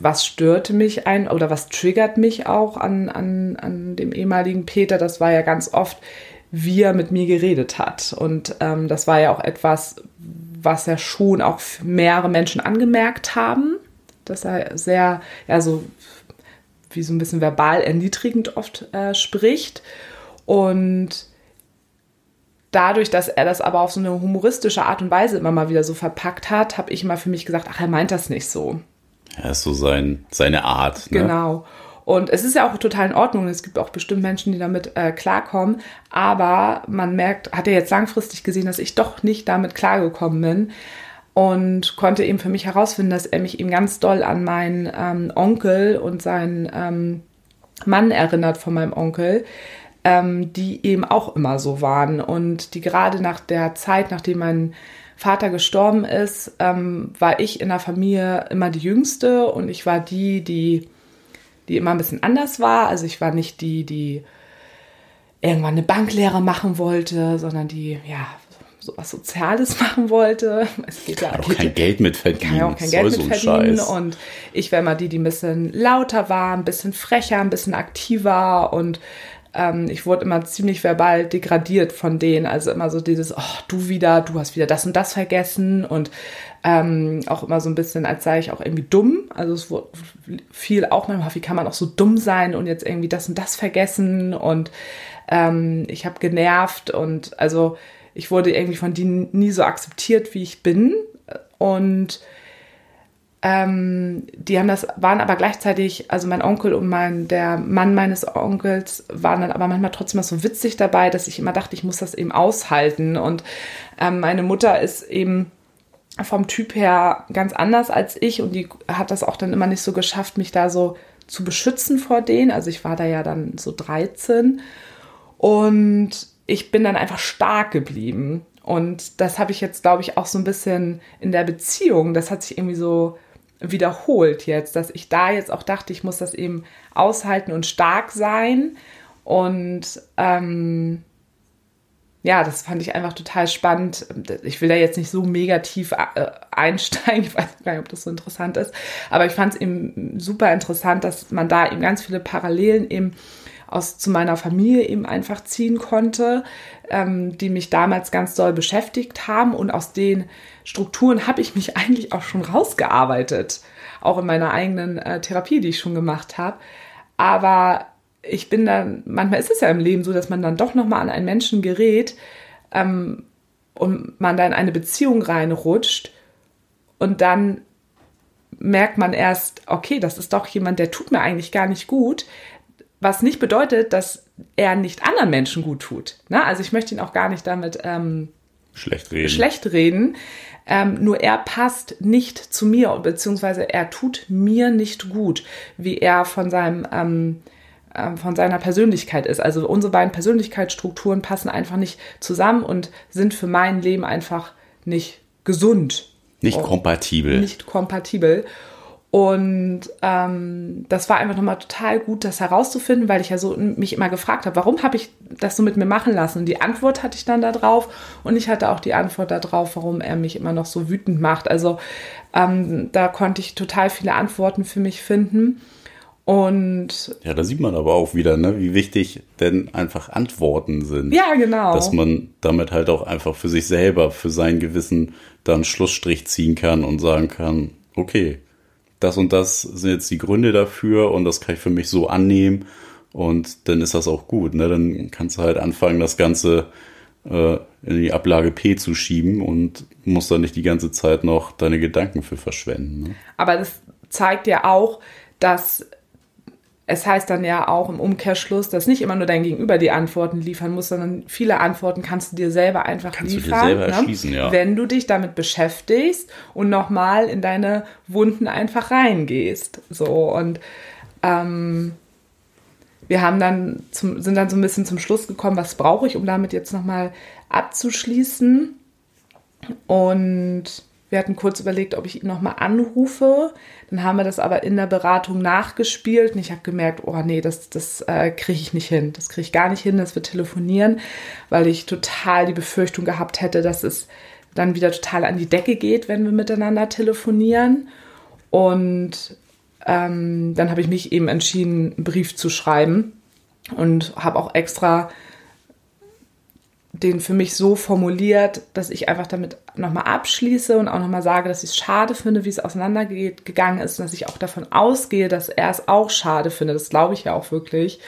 was störte mich ein oder was triggert mich auch an, an, an dem ehemaligen Peter. Das war ja ganz oft, wie er mit mir geredet hat. Und ähm, das war ja auch etwas, was ja schon auch mehrere Menschen angemerkt haben, dass er sehr, ja, so wie so ein bisschen verbal erniedrigend oft äh, spricht. Und dadurch, dass er das aber auf so eine humoristische Art und Weise immer mal wieder so verpackt hat, habe ich immer für mich gesagt, ach, er meint das nicht so. Ja, ist so sein, seine Art. Ne? Genau. Und es ist ja auch total in Ordnung. Es gibt auch bestimmt Menschen, die damit äh, klarkommen. Aber man merkt, hat er jetzt langfristig gesehen, dass ich doch nicht damit klargekommen bin. Und konnte eben für mich herausfinden, dass er mich eben ganz doll an meinen ähm, Onkel und seinen ähm, Mann erinnert von meinem Onkel, ähm, die eben auch immer so waren. Und die gerade nach der Zeit, nachdem mein Vater gestorben ist, ähm, war ich in der Familie immer die Jüngste und ich war die, die die immer ein bisschen anders war. Also ich war nicht die, die irgendwann eine Banklehre machen wollte, sondern die, ja, so was Soziales machen wollte. Es geht ja auch kein Geld mit verdienen. Kann ja auch kein Geld mit so verdienen. Scheiß. Und ich war immer die, die ein bisschen lauter war, ein bisschen frecher, ein bisschen aktiver und ähm, ich wurde immer ziemlich verbal degradiert von denen. Also immer so dieses, oh, du wieder, du hast wieder das und das vergessen und ähm, auch immer so ein bisschen, als sei ich auch irgendwie dumm. Also es wurde viel auch manchmal, wie kann man auch so dumm sein und jetzt irgendwie das und das vergessen und ähm, ich habe genervt und also ich wurde irgendwie von denen nie so akzeptiert, wie ich bin und ähm, die haben das, waren aber gleichzeitig, also mein Onkel und mein, der Mann meines Onkels waren dann aber manchmal trotzdem so witzig dabei, dass ich immer dachte, ich muss das eben aushalten. Und ähm, meine Mutter ist eben vom Typ her ganz anders als ich und die hat das auch dann immer nicht so geschafft, mich da so zu beschützen vor denen. Also ich war da ja dann so 13 und ich bin dann einfach stark geblieben. Und das habe ich jetzt, glaube ich, auch so ein bisschen in der Beziehung. Das hat sich irgendwie so wiederholt jetzt, dass ich da jetzt auch dachte, ich muss das eben aushalten und stark sein. Und ähm, ja, das fand ich einfach total spannend. Ich will da jetzt nicht so mega tief äh, einsteigen, ich weiß gar nicht, ob das so interessant ist, aber ich fand es eben super interessant, dass man da eben ganz viele Parallelen eben aus zu meiner Familie eben einfach ziehen konnte, ähm, die mich damals ganz doll beschäftigt haben und aus den Strukturen habe ich mich eigentlich auch schon rausgearbeitet, auch in meiner eigenen äh, Therapie, die ich schon gemacht habe. Aber ich bin dann, manchmal ist es ja im Leben so, dass man dann doch nochmal an einen Menschen gerät ähm, und man da in eine Beziehung reinrutscht und dann merkt man erst, okay, das ist doch jemand, der tut mir eigentlich gar nicht gut, was nicht bedeutet, dass er nicht anderen Menschen gut tut. Ne? Also ich möchte ihn auch gar nicht damit ähm, schlecht reden. Schlecht reden. Ähm, nur er passt nicht zu mir, beziehungsweise er tut mir nicht gut, wie er von seinem ähm, ähm, von seiner Persönlichkeit ist. Also unsere beiden Persönlichkeitsstrukturen passen einfach nicht zusammen und sind für mein Leben einfach nicht gesund. Nicht kompatibel. Nicht kompatibel. Und ähm, das war einfach nochmal total gut, das herauszufinden, weil ich ja so mich immer gefragt habe, warum habe ich das so mit mir machen lassen? Und die Antwort hatte ich dann da drauf und ich hatte auch die Antwort da drauf, warum er mich immer noch so wütend macht. Also ähm, da konnte ich total viele Antworten für mich finden. Und ja, da sieht man aber auch wieder, ne, wie wichtig denn einfach Antworten sind. Ja, genau. Dass man damit halt auch einfach für sich selber, für sein Gewissen dann Schlussstrich ziehen kann und sagen kann, okay, das und das sind jetzt die Gründe dafür und das kann ich für mich so annehmen und dann ist das auch gut. Ne? Dann kannst du halt anfangen, das Ganze äh, in die Ablage P zu schieben und musst dann nicht die ganze Zeit noch deine Gedanken für verschwenden. Ne? Aber das zeigt ja auch, dass es heißt dann ja auch im Umkehrschluss, dass nicht immer nur dein Gegenüber die Antworten liefern muss, sondern viele Antworten kannst du dir selber einfach Kannst liefern. du dir selber ne? ja. Wenn du dich damit beschäftigst und nochmal in deine Wunden einfach reingehst. So und ähm, wir haben dann zum, sind dann so ein bisschen zum Schluss gekommen, was brauche ich, um damit jetzt nochmal abzuschließen. Und wir hatten kurz überlegt, ob ich ihn nochmal anrufe. Dann haben wir das aber in der Beratung nachgespielt und ich habe gemerkt, oh nee, das, das äh, kriege ich nicht hin. Das kriege ich gar nicht hin, dass wir telefonieren, weil ich total die Befürchtung gehabt hätte, dass es dann wieder total an die Decke geht, wenn wir miteinander telefonieren. Und ähm, dann habe ich mich eben entschieden, einen Brief zu schreiben und habe auch extra den für mich so formuliert, dass ich einfach damit nochmal abschließe und auch nochmal sage, dass ich es schade finde, wie es auseinandergegangen ist und dass ich auch davon ausgehe, dass er es auch schade findet. Das glaube ich ja auch wirklich.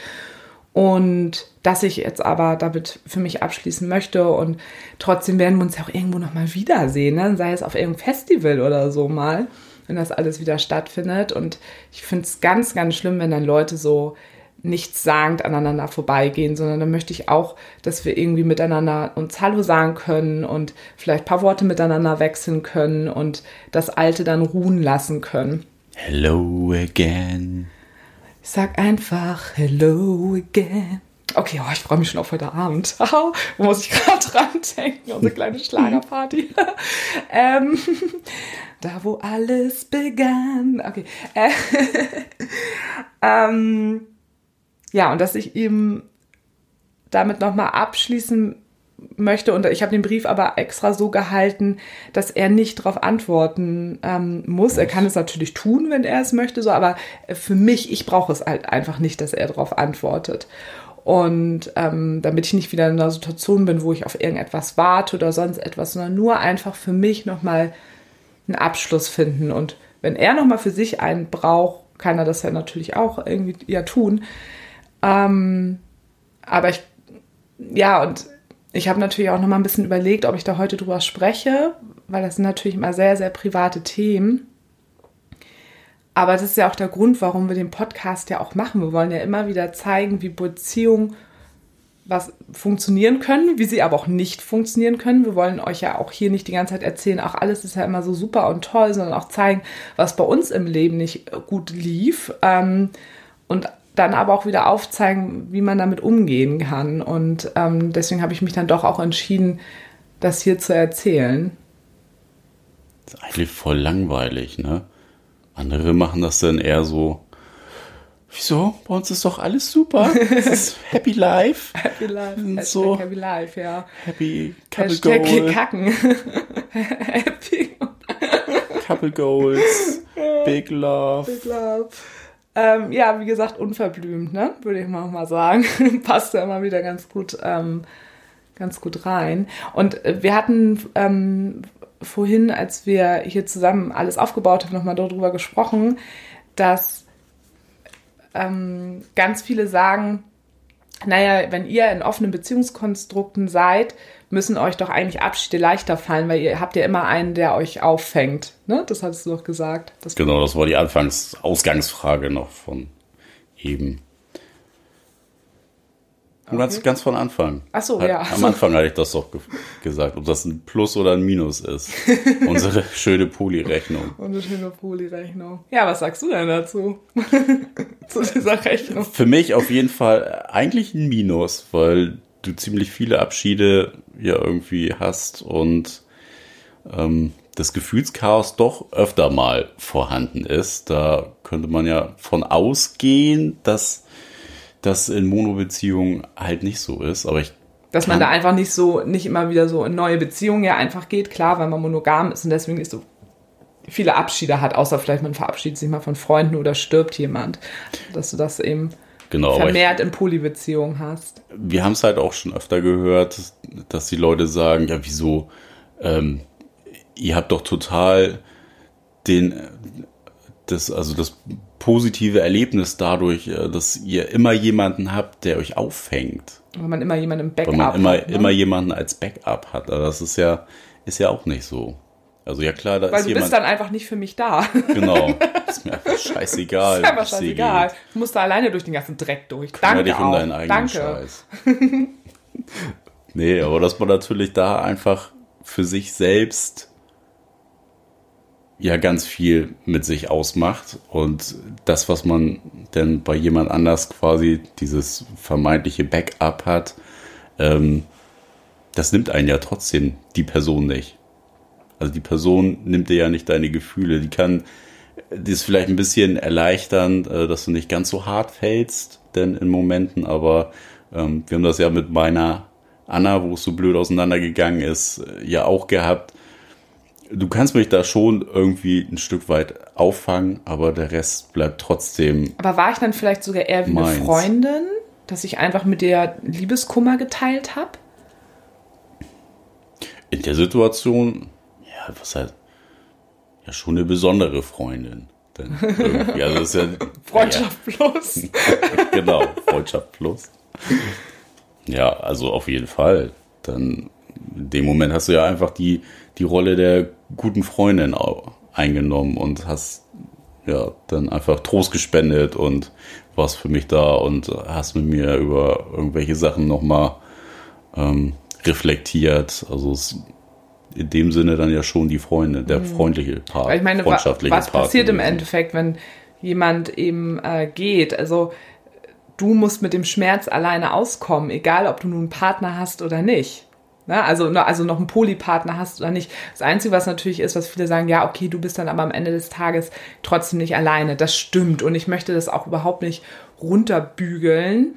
Und dass ich jetzt aber damit für mich abschließen möchte und trotzdem werden wir uns ja auch irgendwo nochmal wiedersehen, ne? sei es auf irgendeinem Festival oder so mal, wenn das alles wieder stattfindet. Und ich finde es ganz, ganz schlimm, wenn dann Leute so nichtssagend aneinander vorbeigehen, sondern dann möchte ich auch, dass wir irgendwie miteinander uns Hallo sagen können und vielleicht ein paar Worte miteinander wechseln können und das Alte dann ruhen lassen können. Hello again. Ich sag einfach Hello again. Okay, oh, ich freue mich schon auf heute Abend. Wo muss ich gerade dran denken? Unsere kleine Schlagerparty. ähm, da, wo alles begann. Okay. Äh, ähm, ja, und dass ich ihm damit nochmal abschließen möchte, und ich habe den Brief aber extra so gehalten, dass er nicht darauf antworten ähm, muss. Er kann es natürlich tun, wenn er es möchte, so, aber für mich, ich brauche es halt einfach nicht, dass er darauf antwortet. Und ähm, damit ich nicht wieder in einer Situation bin, wo ich auf irgendetwas warte oder sonst etwas, sondern nur einfach für mich nochmal einen Abschluss finden. Und wenn er nochmal für sich einen braucht, kann er das ja natürlich auch irgendwie ja tun. Ähm, aber ich, ja, und ich habe natürlich auch noch mal ein bisschen überlegt, ob ich da heute drüber spreche, weil das sind natürlich immer sehr, sehr private Themen. Aber das ist ja auch der Grund, warum wir den Podcast ja auch machen. Wir wollen ja immer wieder zeigen, wie Beziehungen was funktionieren können, wie sie aber auch nicht funktionieren können. Wir wollen euch ja auch hier nicht die ganze Zeit erzählen, auch alles ist ja immer so super und toll, sondern auch zeigen, was bei uns im Leben nicht gut lief. Ähm, und dann aber auch wieder aufzeigen, wie man damit umgehen kann. Und ähm, deswegen habe ich mich dann doch auch entschieden, das hier zu erzählen. Das ist eigentlich voll langweilig, ne? Andere machen das dann eher so. Wieso? Bei uns ist doch alles super. Es ist Happy Life. Happy Life. Hashtag so Happy Life, ja. Happy Couple Hashtag Goals. Kacken. Happy. Couple Goals. Big Love. Big Love. Ähm, ja, wie gesagt, unverblümt, ne? Würde ich mal, mal sagen. Passt ja immer wieder ganz gut, ähm, ganz gut rein. Und äh, wir hatten ähm, vorhin, als wir hier zusammen alles aufgebaut haben, nochmal darüber gesprochen, dass ähm, ganz viele sagen, naja, wenn ihr in offenen Beziehungskonstrukten seid, müssen euch doch eigentlich Abschiede leichter fallen, weil ihr habt ja immer einen, der euch auffängt. Ne? Das hattest du doch gesagt. Das Genau, das war die Anfangs Ausgangsfrage noch von eben. Und ganz, ganz von Anfang. Ach so, ja. Am Anfang hatte ich das doch ge gesagt, ob das ein Plus oder ein Minus ist. Unsere schöne Poli-Rechnung. Und eine schöne Poli-Rechnung. Ja, was sagst du denn dazu? Zu dieser Rechnung. Für mich auf jeden Fall eigentlich ein Minus, weil du ziemlich viele Abschiede ja irgendwie hast und ähm, das Gefühlschaos doch öfter mal vorhanden ist. Da könnte man ja von ausgehen, dass das in Monobeziehungen halt nicht so ist. Aber ich Dass man da einfach nicht so, nicht immer wieder so in neue Beziehungen ja einfach geht, klar, weil man monogam ist und deswegen nicht so viele Abschiede hat, außer vielleicht man verabschiedet sich mal von Freunden oder stirbt jemand. Dass du das eben genau, aber ich, vermehrt in Polybeziehungen hast. wir haben es halt auch schon öfter gehört, dass die Leute sagen, ja, wieso, ähm, ihr habt doch total den, das, also das positive Erlebnis dadurch, äh, dass ihr immer jemanden habt, der euch auffängt. Weil man immer jemanden im Weil Backup man immer, hat. Ne? immer jemanden als Backup hat. Aber das ist ja, ist ja auch nicht so. Also ja klar, da Weil ist du jemand. bist dann einfach nicht für mich da. genau. Ist mir einfach scheißegal. ist einfach es dir scheißegal. Du musst da alleine durch den ganzen Dreck durch. Kümmere Danke dich um auch. deinen eigenen Danke. Scheiß. nee, aber dass man natürlich da einfach für sich selbst ja ganz viel mit sich ausmacht und das, was man denn bei jemand anders quasi dieses vermeintliche Backup hat, ähm, das nimmt einen ja trotzdem die Person nicht. Also die Person nimmt dir ja nicht deine Gefühle. Die kann das vielleicht ein bisschen erleichtern, äh, dass du nicht ganz so hart fällst, denn in Momenten, aber ähm, wir haben das ja mit meiner Anna, wo es so blöd auseinandergegangen ist, äh, ja auch gehabt. Du kannst mich da schon irgendwie ein Stück weit auffangen, aber der Rest bleibt trotzdem. Aber war ich dann vielleicht sogar eher wie eine Meins. Freundin, dass ich einfach mit dir Liebeskummer geteilt habe? In der Situation, ja, was halt, ja, schon eine besondere Freundin. Denn also das ist ja, Freundschaft plus. Ja, genau, Freundschaft plus. Ja, also auf jeden Fall. Dann in dem Moment hast du ja einfach die, die Rolle der guten Freundin eingenommen und hast ja dann einfach Trost gespendet und warst für mich da und hast mit mir über irgendwelche Sachen nochmal ähm, reflektiert. Also es in dem Sinne dann ja schon die Freunde, der freundliche Part, Mhm. Weil ich meine, freundschaftliche was Part passiert im. Endeffekt, wenn jemand eben äh, geht? Also du musst mit dem Schmerz alleine auskommen, egal ob du nun einen Partner hast oder nicht. Ne? Also, also noch einen Polypartner hast oder nicht. Das Einzige, was natürlich ist, was viele sagen, ja, okay, du bist dann aber am Ende des Tages trotzdem nicht alleine. Das stimmt. Und ich möchte das auch überhaupt nicht runterbügeln.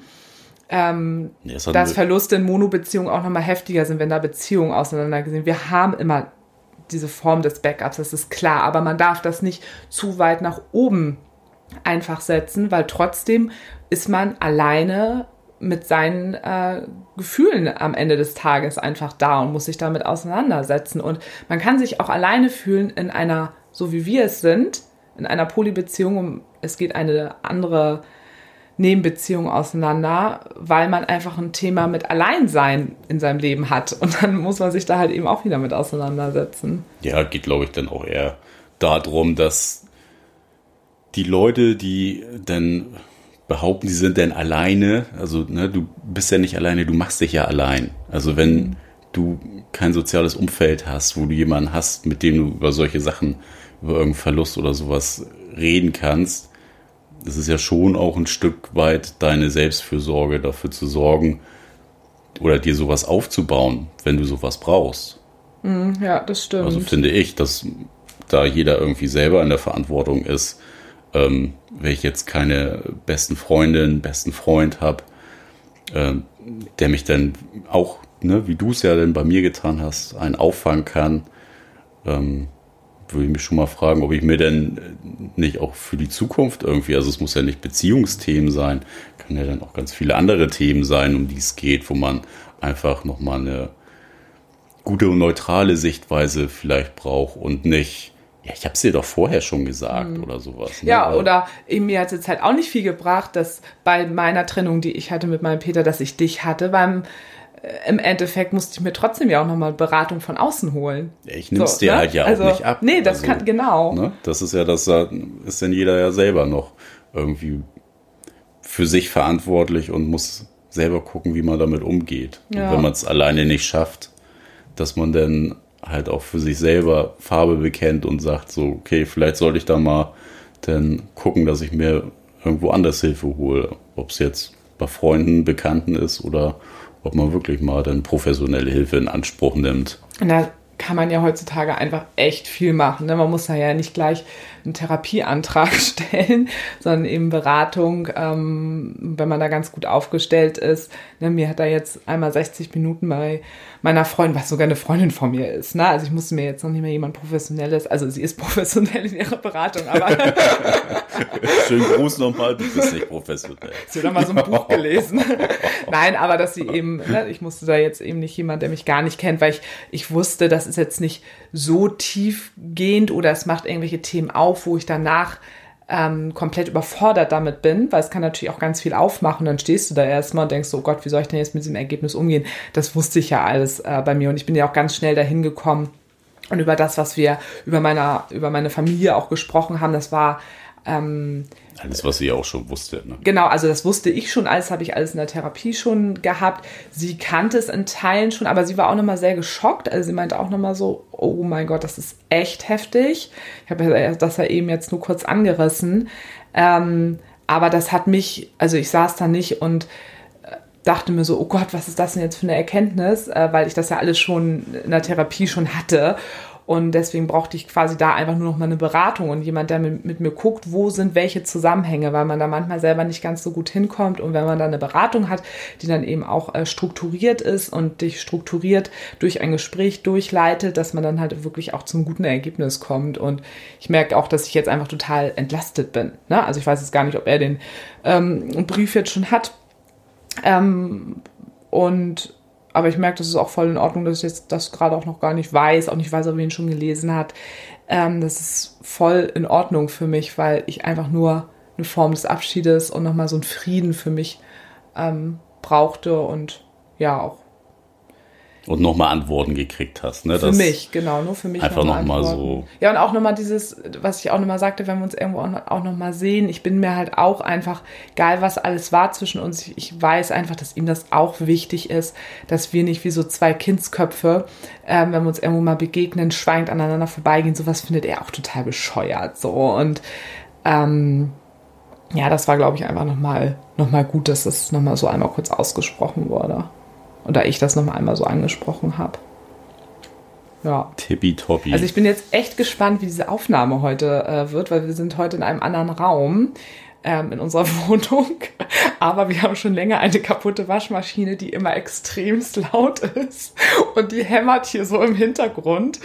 Es hat dass Verluste in Monobeziehungen auch nochmal heftiger sind, wenn da Beziehungen auseinandergesehen. Wir haben immer diese Form des Backups, das ist klar, aber man darf das nicht zu weit nach oben einfach setzen, weil trotzdem ist man alleine mit seinen äh, Gefühlen am Ende des Tages einfach da und muss sich damit auseinandersetzen. Und man kann sich auch alleine fühlen in einer, so wie wir es sind, in einer Polybeziehung, es geht eine andere Nebenbeziehung auseinander, weil man einfach ein Thema mit Alleinsein in seinem Leben hat. Und dann muss man sich da halt eben auch wieder mit auseinandersetzen. Ja, geht, glaube ich, dann auch eher darum, dass die Leute, die dann behaupten, sie sind denn alleine, also ne, du bist ja nicht alleine, du machst dich ja allein. Also wenn du kein soziales Umfeld hast, wo du jemanden hast, mit dem du über solche Sachen, über irgendeinen Verlust oder sowas reden kannst, das ist ja schon auch ein Stück weit deine Selbstfürsorge, dafür zu sorgen oder dir sowas aufzubauen, wenn du sowas brauchst. Ja, das stimmt. Also finde ich, dass da jeder irgendwie selber in der Verantwortung ist, ähm, wenn ich jetzt keine besten Freundin, besten Freund habe, ähm, der mich dann auch, ne, wie du es ja dann bei mir getan hast, einen auffangen kann, ähm, würde ich mich schon mal fragen, ob ich mir denn nicht auch für die Zukunft irgendwie, also es muss ja nicht Beziehungsthemen sein, kann ja dann auch ganz viele andere Themen sein, um die es geht, wo man einfach nochmal eine gute und neutrale Sichtweise vielleicht braucht und nicht, ja, ich habe es dir doch vorher schon gesagt oder sowas. ne? Mhm. Ja, oder mir hat es jetzt halt auch nicht viel gebracht, dass bei meiner Trennung, die ich hatte mit meinem Peter, dass ich dich hatte, beim äh, im Endeffekt musste ich mir trotzdem ja auch nochmal Beratung von außen holen. Ich nehme es So, dir ne? halt ja Also, auch nicht ab. Nee, das Also, kann, genau. Ne? Das ist ja das, da ist dann jeder ja selber noch irgendwie für sich verantwortlich und muss selber gucken, wie man damit umgeht. Ja. Und wenn man es alleine nicht schafft, dass man dann halt auch für sich selber Farbe bekennt und sagt so, okay, vielleicht sollte ich da mal dann gucken, dass ich mir irgendwo anders Hilfe hole. Ob es jetzt bei Freunden, Bekannten ist oder ob man wirklich mal dann professionelle Hilfe in Anspruch nimmt. Und da kann man ja heutzutage einfach echt viel machen. Ne? Man muss da ja nicht gleich einen Therapieantrag stellen, sondern eben Beratung, ähm, wenn man da ganz gut aufgestellt ist. Ne? Mir hat da jetzt einmal 60 Minuten bei meiner Freundin, was sogar eine Freundin von mir ist. Ne? Also ich musste mir jetzt noch nicht mehr jemand Professionelles, also sie ist professionell in ihrer Beratung, aber Schönen Gruß nochmal, du bist nicht professionell. sie hat da mal so ein Buch gelesen. Nein, aber dass sie eben, ne, ich musste da jetzt eben nicht jemand, der mich gar nicht kennt, weil ich, ich wusste, das ist jetzt nicht so tiefgehend oder es macht irgendwelche Themen auf, wo ich danach ähm, komplett überfordert damit bin, weil es kann natürlich auch ganz viel aufmachen. Dann stehst du da erstmal und denkst, oh Gott, wie soll ich denn jetzt mit diesem Ergebnis umgehen? Das wusste ich ja alles äh, bei mir und ich bin ja auch ganz schnell dahin gekommen, Und über das, was wir über, meiner, über meine Familie auch gesprochen haben, das war ähm, alles, was sie auch schon wusste. Ne? Genau, also das wusste ich schon, alles habe ich alles in der Therapie schon gehabt. Sie kannte es in Teilen schon, aber sie war auch nochmal sehr geschockt. Also sie meinte auch nochmal so, oh mein Gott, das ist echt heftig. Ich habe das ja eben jetzt nur kurz angerissen. Ähm, aber das hat mich, also ich saß da nicht und äh, dachte mir so, oh Gott, was ist das denn jetzt für eine Erkenntnis, äh, weil ich das ja alles schon in der Therapie schon hatte. Und deswegen brauchte ich quasi da einfach nur noch mal eine Beratung und jemand, der mit, mit, mir guckt, wo sind welche Zusammenhänge, weil man da manchmal selber nicht ganz so gut hinkommt. Und wenn man da eine Beratung hat, die dann eben auch äh, strukturiert ist und dich strukturiert durch ein Gespräch durchleitet, dass man dann halt wirklich auch zum guten Ergebnis kommt. Und ich merke auch, dass ich jetzt einfach total entlastet bin. Ne? Also ich weiß jetzt gar nicht, ob er den ähm, Brief jetzt schon hat. Ähm, und aber ich merke, das ist auch voll in Ordnung, dass ich jetzt das gerade auch noch gar nicht weiß, auch nicht weiß, ob ihn schon gelesen hat. Ähm, das ist voll in Ordnung für mich, weil ich einfach nur eine Form des Abschiedes und nochmal so einen Frieden für mich ähm, brauchte und ja auch und nochmal Antworten gekriegt hast. Ne? Für das mich, genau, nur für mich. Einfach nochmal noch so. Ja, und auch nochmal dieses, was ich auch nochmal sagte, wenn wir uns irgendwo auch nochmal sehen, ich bin mir halt auch einfach, egal was alles war zwischen uns, ich weiß einfach, dass ihm das auch wichtig ist, dass wir nicht wie so zwei Kindsköpfe, ähm, wenn wir uns irgendwo mal begegnen, schweigend aneinander vorbeigehen, sowas findet er auch total bescheuert. So und ähm, ja, das war, glaube ich, einfach nochmal noch mal gut, dass das nochmal so einmal kurz ausgesprochen wurde. Und da ich das nochmal einmal so angesprochen habe. Ja. Tippitoppi. Also ich bin jetzt echt gespannt, wie diese Aufnahme heute äh, wird, weil wir sind heute in einem anderen Raum ähm, in unserer Wohnung. Aber wir haben schon länger eine kaputte Waschmaschine, die immer extremst laut ist. Und die hämmert hier so im Hintergrund.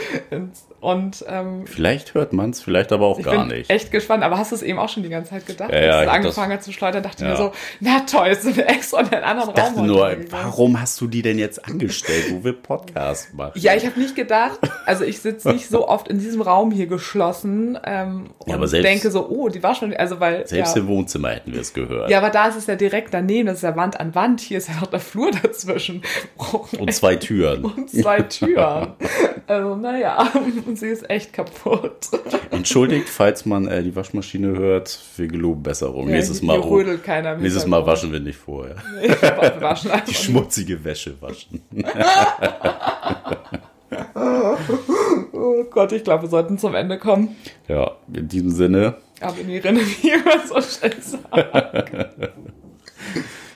Und, ähm, vielleicht hört man es, vielleicht aber auch gar nicht. Echt gespannt, aber hast du es eben auch schon die ganze Zeit gedacht? Ja, ja, als du angefangen hast zu schleudern, dachte ich mir so, na toll, jetzt sind wir extra in einen anderen ich dachte Raum. nur, warum hast du die denn jetzt angestellt, wo wir Podcast machen? Ja, ich habe nicht gedacht, also ich sitze nicht so oft in diesem Raum hier geschlossen ähm, ja, und selbst, denke so, oh, die Waschmaschine, also weil. Selbst im Wohnzimmer hätten wir es gehört. Ja, aber da ist es ja direkt daneben, das ist ja Wand an Wand, hier ist ja noch der Flur dazwischen. Und zwei Türen. Und zwei Türen. also, naja, sie ist echt kaputt. Entschuldigt, falls man äh, die Waschmaschine hört, wir geloben Besserung. Ja, nächstes Mal, keiner nächstes Mal waschen wir nicht vorher. Nee, waschen die schmutzige Wäsche waschen. oh Gott, ich glaube, wir sollten zum Ende kommen. Ja, in diesem Sinne. Abonnieren, wie man so schön sagt.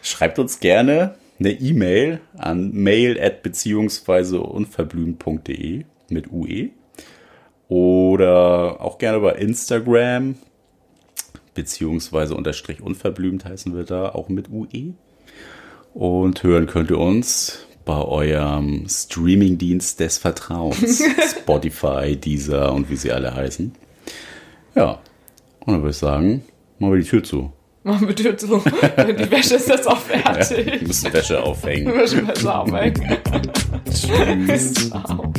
Schreibt uns gerne eine E-Mail an mail at beziehungsweise unverblümt.de mit UE. Oder auch gerne über Instagram, beziehungsweise unterstrich unverblümt heißen wir da, auch mit UE. Und hören könnt ihr uns bei eurem Streamingdienst des Vertrauens. Spotify, Deezer und wie sie alle heißen. Ja, und dann würde ich sagen, machen wir die Tür zu. Machen wir die Tür zu. Die Wäsche ist jetzt auch fertig. Ja, wir müssen Wäsche aufhängen. Wir müssen Wäsche aufhängen. Tschüss. Ciao.